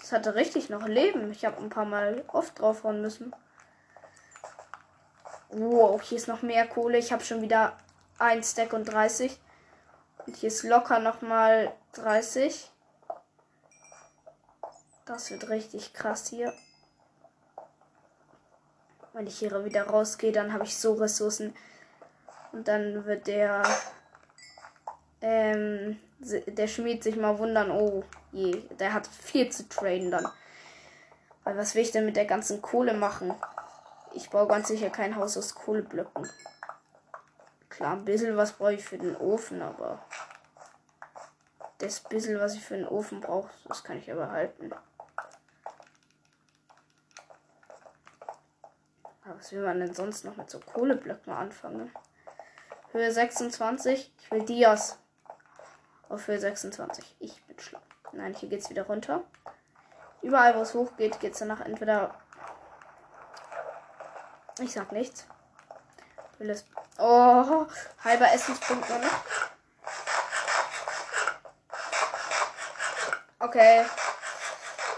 Das hatte richtig noch Leben. Ich habe ein paar Mal oft draufhauen müssen. Wow, hier ist noch mehr Kohle. Ich habe schon wieder ein Stack und 30. Und hier ist locker nochmal 30. Das wird richtig krass hier. Wenn ich hier wieder rausgehe, dann habe ich so Ressourcen. Und dann wird der ähm, der Schmied sich mal wundern, oh je, der hat viel zu traden dann. Weil was will ich denn mit der ganzen Kohle machen? Ich baue ganz sicher kein Haus aus Kohleblöcken. Klar, ein bisschen was brauche ich für den Ofen, aber das bisschen, was ich für den Ofen brauche, das kann ich aber halten. Was will man denn sonst noch mit so Kohleblöcken anfangen? Höhe 26. Ich will Dias. Auf Höhe 26. Ich bin schlau. Nein, hier geht's wieder runter. Überall, wo es hoch geht, geht's danach entweder. Ich sag nichts. Will es Oh, halber Essenspunkt noch. Okay.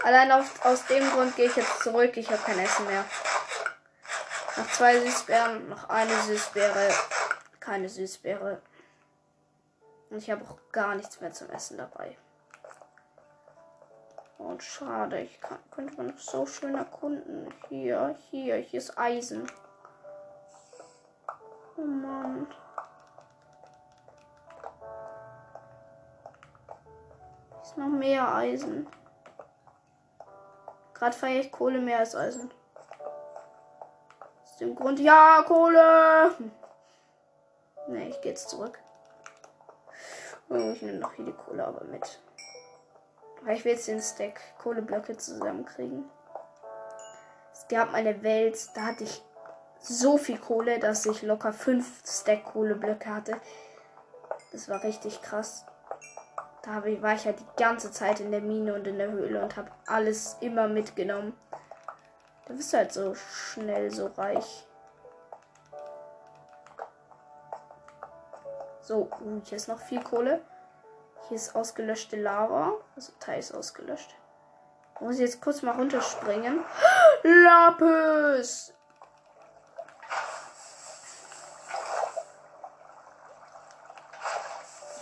Allein auf, aus dem Grund gehe ich jetzt zurück. Ich habe kein Essen mehr. Noch zwei Süßbeeren, noch eine Süßbeere, keine Süßbeere. Und ich habe auch gar nichts mehr zum Essen dabei. Und schade, ich kann, könnte man noch so schön erkunden. Hier, hier, hier ist Eisen. Oh Mann. Hier ist noch mehr Eisen. Gerade feiere ich Kohle mehr als Eisen. Dem Grund, ja, Kohle! Ne, ich gehe jetzt zurück. Oh, ich nehme noch hier die Kohle aber mit. Weil ich will jetzt den Stack Kohleblöcke zusammenkriegen. Es gab eine Welt, da hatte ich so viel Kohle, dass ich locker fünf Stack Kohleblöcke hatte. Das war richtig krass. Da ich, war ich halt die ganze Zeit in der Mine und in der Höhle und habe alles immer mitgenommen. Da bist du halt so schnell so reich. So, uh, hier ist noch viel Kohle. Hier ist ausgelöschte Lava. Also teils ausgelöscht. Muss ich jetzt kurz mal runterspringen. Lapis!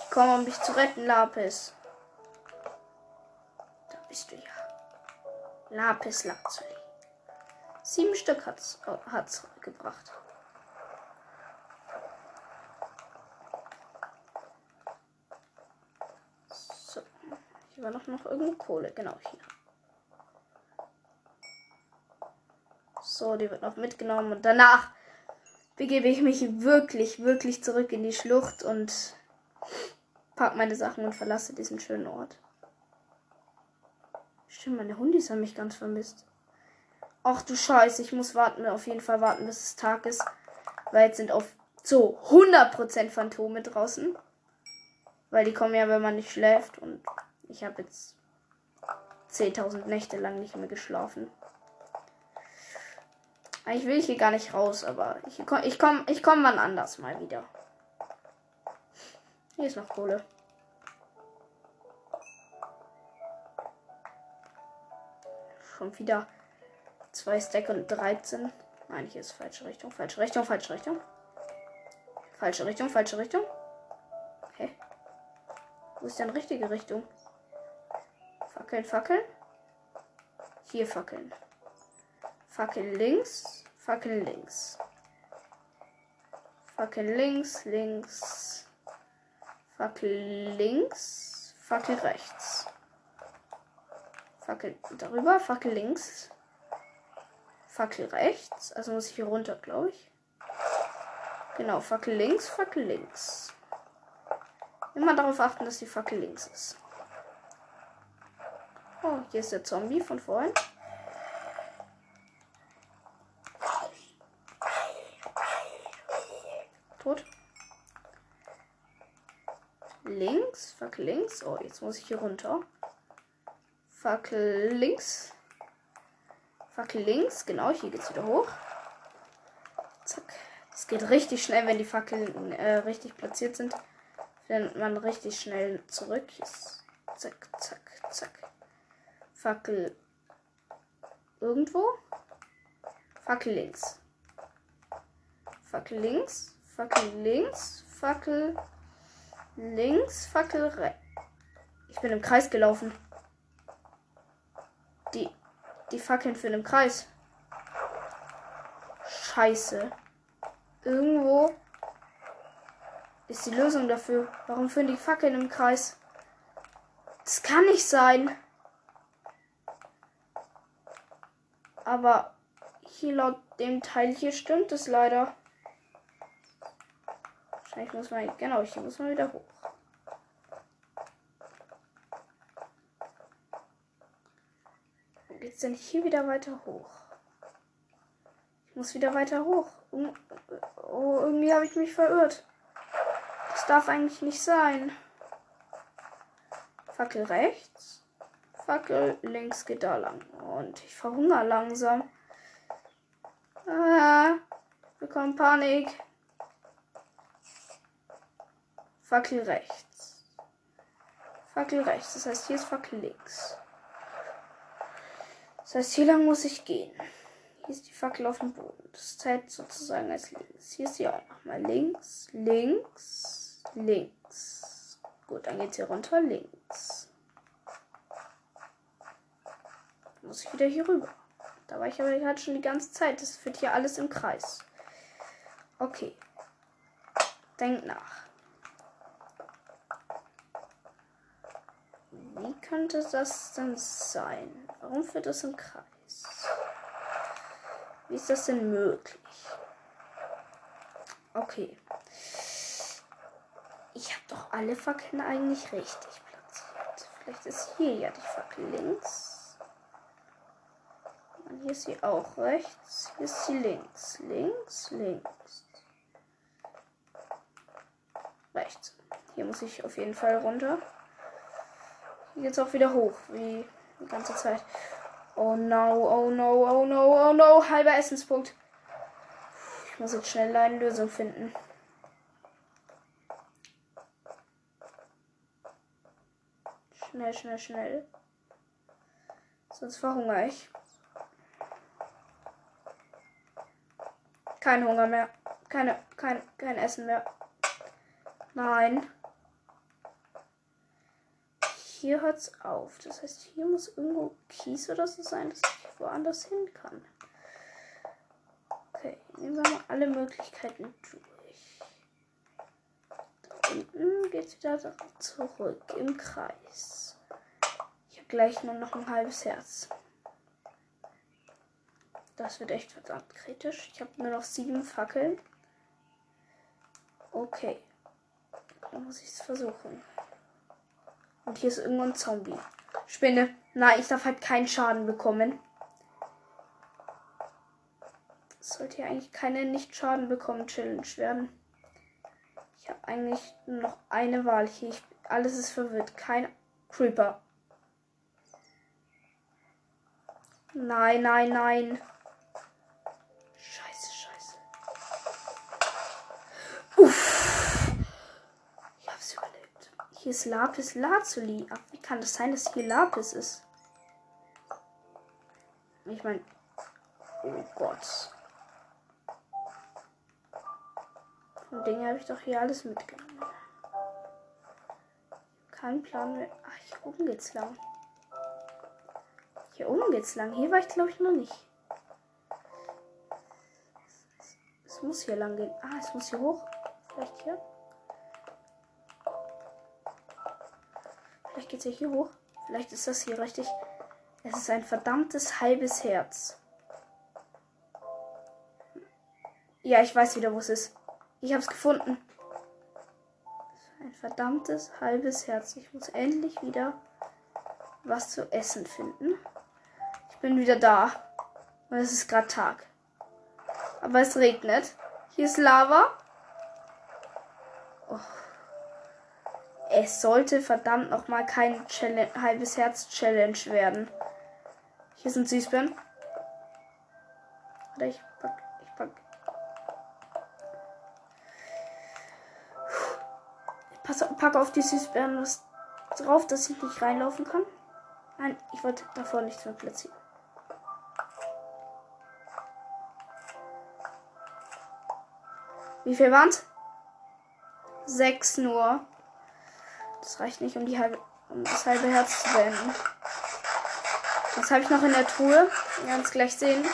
Ich komme, um mich zu retten, Lapis. Da bist du ja. Lapis Lazuli. Sieben Stück hat's, oh, hat's gebracht. So. Hier war noch, noch irgendwo Kohle. Genau hier. So, die wird noch mitgenommen. Und danach begebe ich mich wirklich, wirklich zurück in die Schlucht und pack meine Sachen und verlasse diesen schönen Ort. Stimmt, meine Hundis haben mich ganz vermisst. Ach du Scheiße, ich muss warten, auf jeden Fall warten, bis es Tag ist. Weil jetzt sind auf so 100% Phantome draußen. Weil die kommen ja, wenn man nicht schläft. Und ich habe jetzt 10.000 Nächte lang nicht mehr geschlafen. Eigentlich will ich hier gar nicht raus, aber ich, ich komme ich komm wann anders mal wieder. Hier ist noch Kohle. Schon wieder zwei Stack und 13. Nein, hier ist falsche Richtung, falsche Richtung, falsche Richtung. Falsche Richtung, falsche Richtung. Okay. Wo ist denn richtige Richtung? Fackeln, fackeln. Hier fackeln. Fackel links, Fackel links. Fackel links, links. Fackel links, Fackel rechts. Fackel darüber, Fackel links. Fackel rechts. Also muss ich hier runter, glaube ich. Genau, Fackel links, Fackel links. Immer darauf achten, dass die Fackel links ist. Oh, hier ist der Zombie von vorhin. Tot. Links, Fackel links. Oh, jetzt muss ich hier runter. Fackel links. Fackel links, genau, hier geht's wieder hoch. Zack. Es geht richtig schnell, wenn die Fackeln äh, richtig platziert sind. Findet man richtig schnell zurück. Zack, zack, zack. Fackel irgendwo. Fackel links. Fackel links. Fackel links. Fackel links. Fackel rechts. Ich bin im Kreis gelaufen. Die, Fackeln für den Kreis. Scheiße. Irgendwo ist die Lösung dafür. Warum führen die Fackeln im Kreis? Das kann nicht sein. Aber hier laut dem Teil hier stimmt es leider. Wahrscheinlich muss man, genau, hier muss man wieder hoch. Geht's denn hier wieder weiter hoch? Ich muss wieder weiter hoch. Oh, irgendwie habe ich mich verirrt. Das darf eigentlich nicht sein. Fackel rechts. Fackel links geht da lang. Und ich verhungere langsam. Ah, bekomme Panik. Fackel rechts. Fackel rechts. Das heißt, hier ist Fackel links. Das heißt, hier lang muss ich gehen. Hier ist die Fackel auf dem Boden. Das zählt sozusagen als links. Hier ist sie auch nochmal links, links, links. Gut, dann geht sie runter, links. muss ich wieder hier rüber. Da war ich aber halt schon die ganze Zeit. Das führt hier alles im Kreis. Okay. Denk nach. Wie könnte das denn sein? Warum führt das im Kreis? Wie ist das denn möglich? Okay. Ich habe doch alle Fackeln eigentlich richtig platziert. Vielleicht ist hier ja die Fackel links. Und hier ist sie auch rechts. Hier ist sie links. Links, links. Rechts. Hier muss ich auf jeden Fall runter. Hier geht's auch wieder hoch, wie die ganze Zeit. Oh no, oh no, oh no, oh no. Halber Essenspunkt. Ich muss jetzt schnell eine Lösung finden. Schnell, schnell, schnell. Sonst verhungere ich. Kein Hunger mehr. Keine, kein, kein Essen mehr. Nein. Hier hört's auf. Das heißt, hier muss irgendwo Kies oder so sein, dass ich woanders hin kann. Okay, nehmen wir mal alle Möglichkeiten durch. Da unten geht's wieder zurück im Kreis. Ich habe gleich nur noch ein halbes Herz. Das wird echt verdammt kritisch. Ich habe nur noch sieben Fackeln. Okay. Dann muss ich es versuchen. Und hier ist irgendwo ein Zombie. Spinne. Nein, ich darf halt keinen Schaden bekommen. sollte ja eigentlich keine Nicht-Schaden bekommen Challenge werden. Ich habe eigentlich noch eine Wahl hier. Ich, alles ist verwirrt. Kein Creeper. Nein, nein, nein. Hier ist Lapis Lazuli. Ach, wie kann das sein, dass hier Lapis ist? Ich meine. Oh Gott. Von Dinge habe ich doch hier alles mitgenommen. Kein Plan mehr. Ach, hier oben geht's lang. Hier oben geht's lang. Hier war ich, glaube ich, noch nicht. Es muss hier lang gehen. Ah, es muss hier hoch. Vielleicht hier. Vielleicht geht's ja hier hoch. Vielleicht ist das hier richtig. Es ist ein verdammtes halbes Herz. Ja, ich weiß wieder, wo es ist. Ich hab's gefunden. Ein verdammtes halbes Herz. Ich muss endlich wieder was zu essen finden. Ich bin wieder da. Und es ist gerade Tag. Aber es regnet. Hier ist Lava. Oh. Es sollte verdammt noch mal kein Challenge, halbes Herz Challenge werden. Hier sind Süßbeeren. Warte, ich pack, ich pack Pass, pack auf die Süßbeeren was drauf, dass ich nicht reinlaufen kann. Nein, ich wollte davor nichts mehr platzieren. Wie viel waren's? Sechs nur. Das reicht nicht, um die halbe, um das halbe Herz zu beenden. Was habe ich noch in der Truhe? Wir werden es gleich sehen.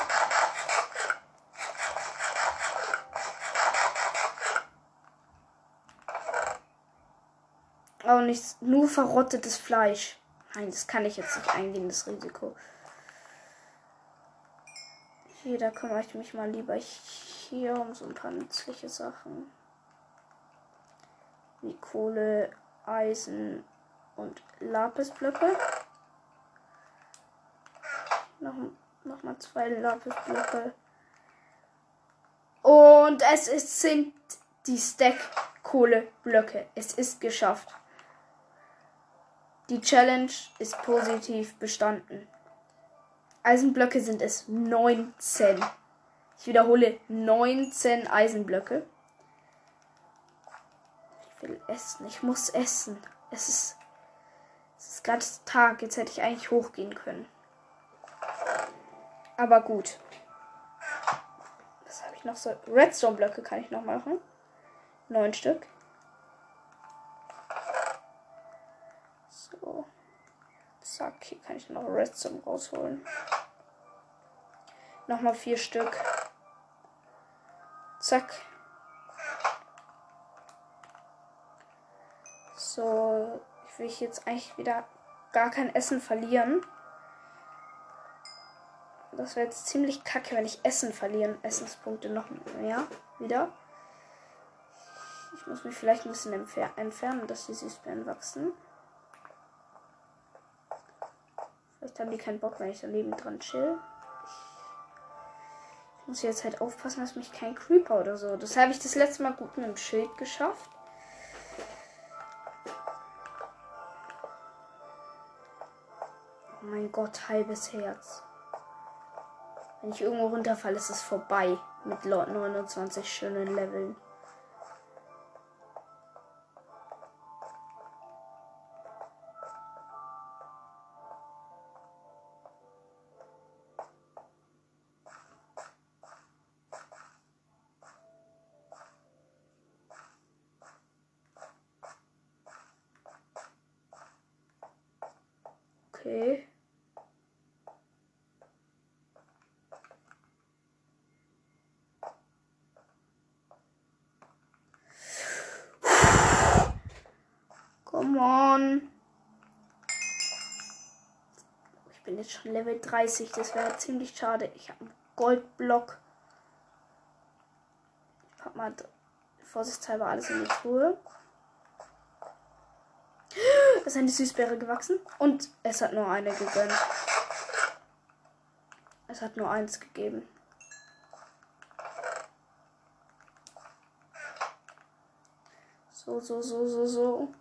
auch nichts, nur verrottetes Fleisch. Nein, das kann ich jetzt nicht eingehen, das Risiko. Hier, da kümmere ich mich mal lieber hier um so ein paar nützliche Sachen. Wie Kohle, Eisen und Lapisblöcke. Noch, noch mal zwei Lapisblöcke. Und es ist, sind die Stack-Kohleblöcke. Es ist geschafft. Die Challenge ist positiv bestanden. Eisenblöcke sind es 19. Ich wiederhole 19 Eisenblöcke. Ich will essen. Ich muss essen. Es ist, es ist gerade Tag. Jetzt hätte ich eigentlich hochgehen können. Aber gut. Was habe ich noch so? Redstone-Blöcke kann ich noch machen. Neun Stück. So. Zack, hier kann ich noch Redstone rausholen. Nochmal vier Stück. Zack. So, ich will jetzt eigentlich wieder gar kein Essen verlieren. Das wäre jetzt ziemlich kacke, wenn ich Essen verlieren. Essenspunkte noch mehr wieder. Ich muss mich vielleicht ein bisschen entfernen, dass die Süßbeeren wachsen. Vielleicht haben die keinen Bock, wenn ich daneben dran chill. Ich muss jetzt halt aufpassen, dass mich kein Creeper oder so. Das habe ich das letzte Mal gut mit dem Schild geschafft. Gott, halbes Herz. Wenn ich irgendwo runterfalle, ist es vorbei mit 29 schönen Leveln. Level 30. Das wäre ziemlich schade. Ich habe einen Goldblock. Ich pack mal vorsichtshalber alles in die Truhe. Es ist eine Süßbeere gewachsen und es hat nur eine gegönnt. Es hat nur eins gegeben. So, so, so, so, so.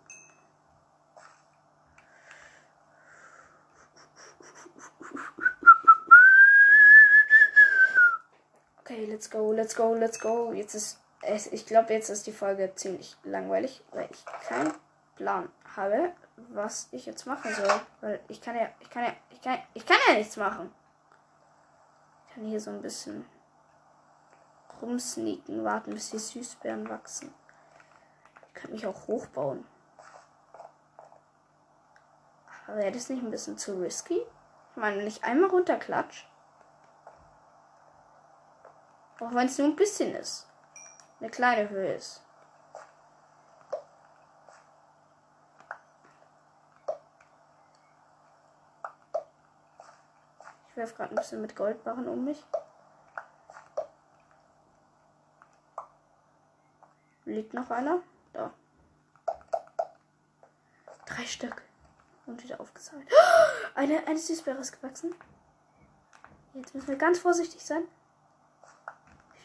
Okay, let's go, let's go, let's go. Jetzt ist es, ich glaube, jetzt ist die Folge ziemlich langweilig, weil ich keinen Plan habe, was ich jetzt machen soll. Weil ich kann ja, ich kann ja, ich kann, ich kann ja nichts machen. Ich kann hier so ein bisschen rumsneaken, warten, bis die Süßbeeren wachsen. Ich kann mich auch hochbauen. Aber wäre das nicht ein bisschen zu risky? Ich meine, wenn ich einmal runterklatsch, auch wenn es nur ein bisschen ist. Eine kleine Höhe ist. Ich werfe gerade ein bisschen mit Goldbarren um mich. Liegt noch einer? Da. Drei Stück. Und wieder aufgesammelt. Eine, eine Süßbeere ist gewachsen. Jetzt müssen wir ganz vorsichtig sein.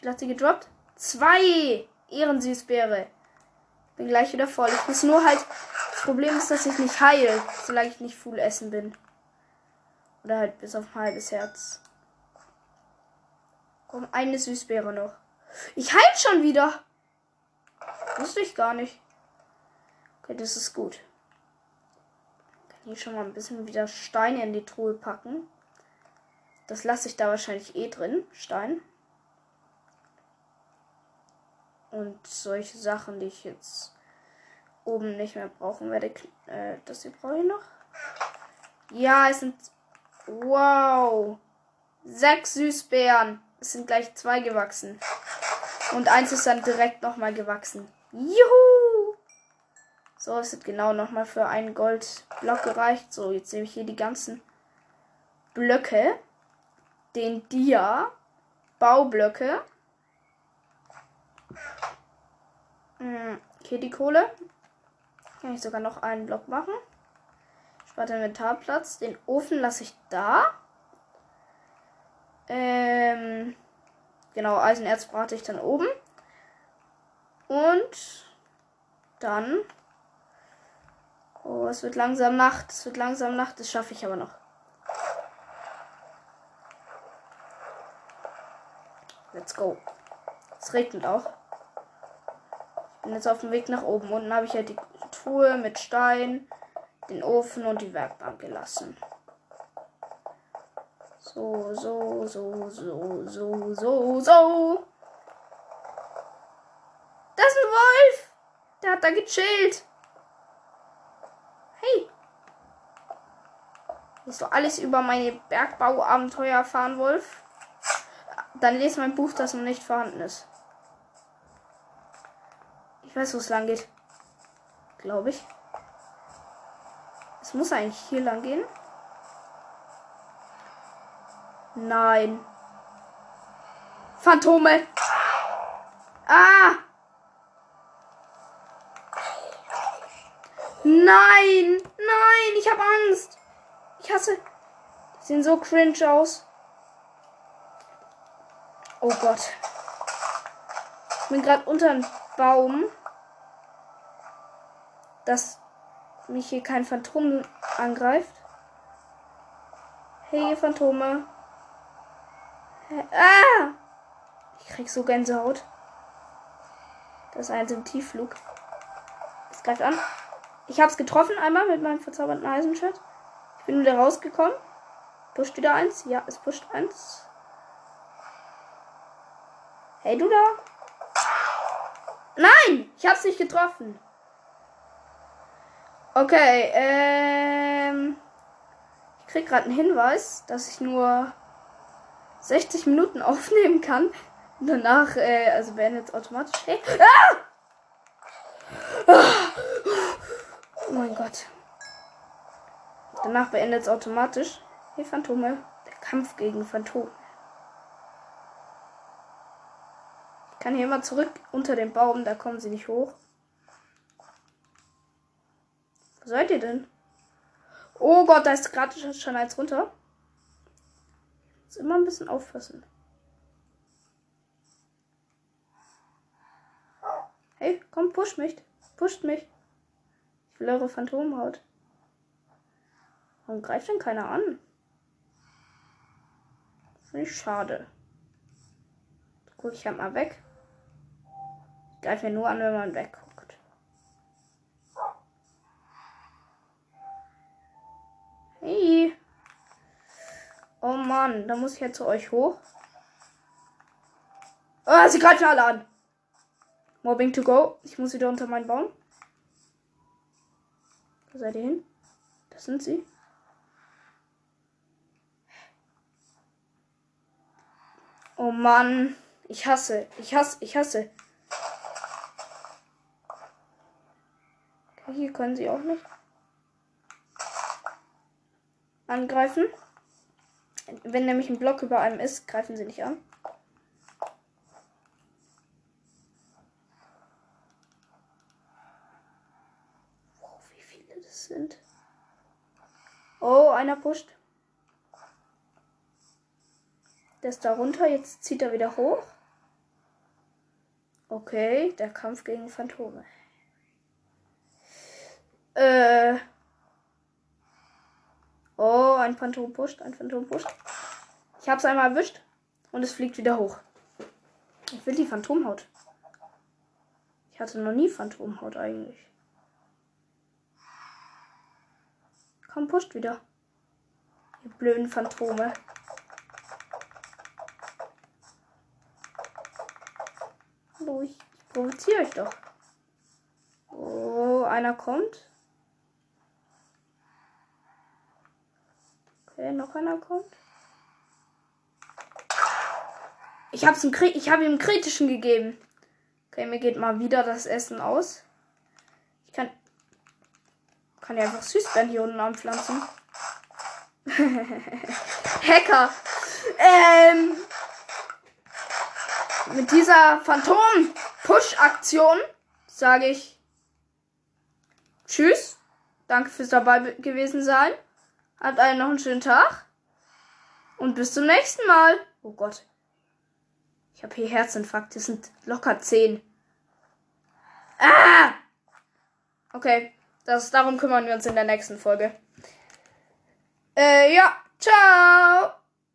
Viel hat gedroppt? Zwei Ehrensüßbeere. Bin gleich wieder voll. Ich muss nur halt. Das Problem ist, dass ich nicht heil, solange ich nicht full essen bin. Oder halt bis auf ein halbes Herz. Komm, eine Süßbeere noch. Ich heil schon wieder. Wusste ich gar nicht. Okay, das ist gut. Kann hier schon mal ein bisschen wieder Steine in die Truhe packen. Das lasse ich da wahrscheinlich eh drin. Stein. Und solche Sachen, die ich jetzt oben nicht mehr brauchen werde. Äh, das hier brauche ich noch. Ja, es sind. Wow. Sechs Süßbeeren. Es sind gleich zwei gewachsen. Und eins ist dann direkt nochmal gewachsen. Juhu! So, es hat genau nochmal für einen Goldblock gereicht. So, jetzt nehme ich hier die ganzen Blöcke. Den Dia. Baublöcke. Hm, okay, die Kohle. Kann ich sogar noch einen Block machen. Spart Inventarplatz. Den Ofen lasse ich da. Ähm, genau, Eisenerz brate ich dann oben. Und dann. Oh, es wird langsam Nacht. Es wird langsam Nacht. Das schaffe ich aber noch. Let's go. Es regnet auch. Bin jetzt auf dem Weg nach oben. Unten habe ich ja die Truhe mit Stein, den Ofen und die Werkbank gelassen. So, so, so, so, so, so, so. Das ist ein Wolf. Der hat da gechillt. Hey. Willst du alles über meine Bergbauabenteuer erfahren, Wolf? Dann lese mein Buch, das noch nicht vorhanden ist. Ich weiß, wo es lang geht. Glaube ich. Es muss eigentlich hier lang gehen. Nein. Phantome. Ah! Nein! Nein! Ich habe Angst! Ich hasse. Die sehen so cringe aus. Oh Gott. Ich bin gerade unter einem Baum dass mich hier kein Phantom angreift. Hey, Phantome. Ah! Ich krieg so Gänsehaut. Das ist ein Tiefflug. Es greift an. Ich hab's getroffen einmal mit meinem verzauberten Eisenschwert. Ich bin wieder rausgekommen. Pusht wieder eins. Ja, es pusht eins. Hey, du da? Nein! Ich hab's nicht getroffen. Okay, ähm. krieg gerade einen Hinweis, dass ich nur 60 Minuten aufnehmen kann. Danach, äh, also beendet automatisch. Hey. Ah! ah! Oh mein Gott. Danach beendet es automatisch. Hey, Phantome. Der Kampf gegen Phantome. Ich kann hier immer zurück unter dem Baum, da kommen sie nicht hoch. Wo seid ihr denn? Oh Gott, da ist gerade schon eins runter. Muss immer ein bisschen aufpassen. Hey, komm, push mich. Pusht mich. Ich will eure Phantomhaut. Warum greift denn keiner an? Finde ich schade. Guck ich halt mal weg. Ich greife mir nur an, wenn man wegguckt. Hey. Oh Mann, da muss ich jetzt zu euch hoch. Oh, sie greifen alle an. Mobbing to go. Ich muss wieder unter meinen Baum. Wo seid ihr hin? Das sind sie. Oh Mann. Ich hasse. Ich hasse. Ich hasse. Hier können sie auch nicht angreifen. Wenn nämlich ein Block über einem ist, greifen sie nicht an. Wow, wie viele das sind. Oh, einer pusht. Der ist da runter, jetzt zieht er wieder hoch. Okay, der Kampf gegen Phantome. Äh. Oh, ein Phantom pusht, ein Phantom pusht. Ich hab's einmal erwischt und es fliegt wieder hoch. Ich will die Phantomhaut. Ich hatte noch nie Phantomhaut eigentlich. Komm, pusht wieder. Ihr blöden Phantome. Hallo, ich, ich provoziere euch doch. Oh, einer kommt. Okay, noch einer kommt. Ich hab's ihm, ich habe ihm kritischen gegeben. Okay, mir geht mal wieder das Essen aus. Ich kann, kann ja einfach Süßbeeren hier unten anpflanzen. Hacker. Ähm, mit dieser Phantom-Push-Aktion sage ich Tschüss. Danke fürs dabei gewesen sein. Habt allen noch einen schönen Tag. Und bis zum nächsten Mal. Oh Gott. Ich habe hier Herzinfarkt. Das sind locker 10. Ah! Okay. Das, darum kümmern wir uns in der nächsten Folge. Äh, ja. Ciao.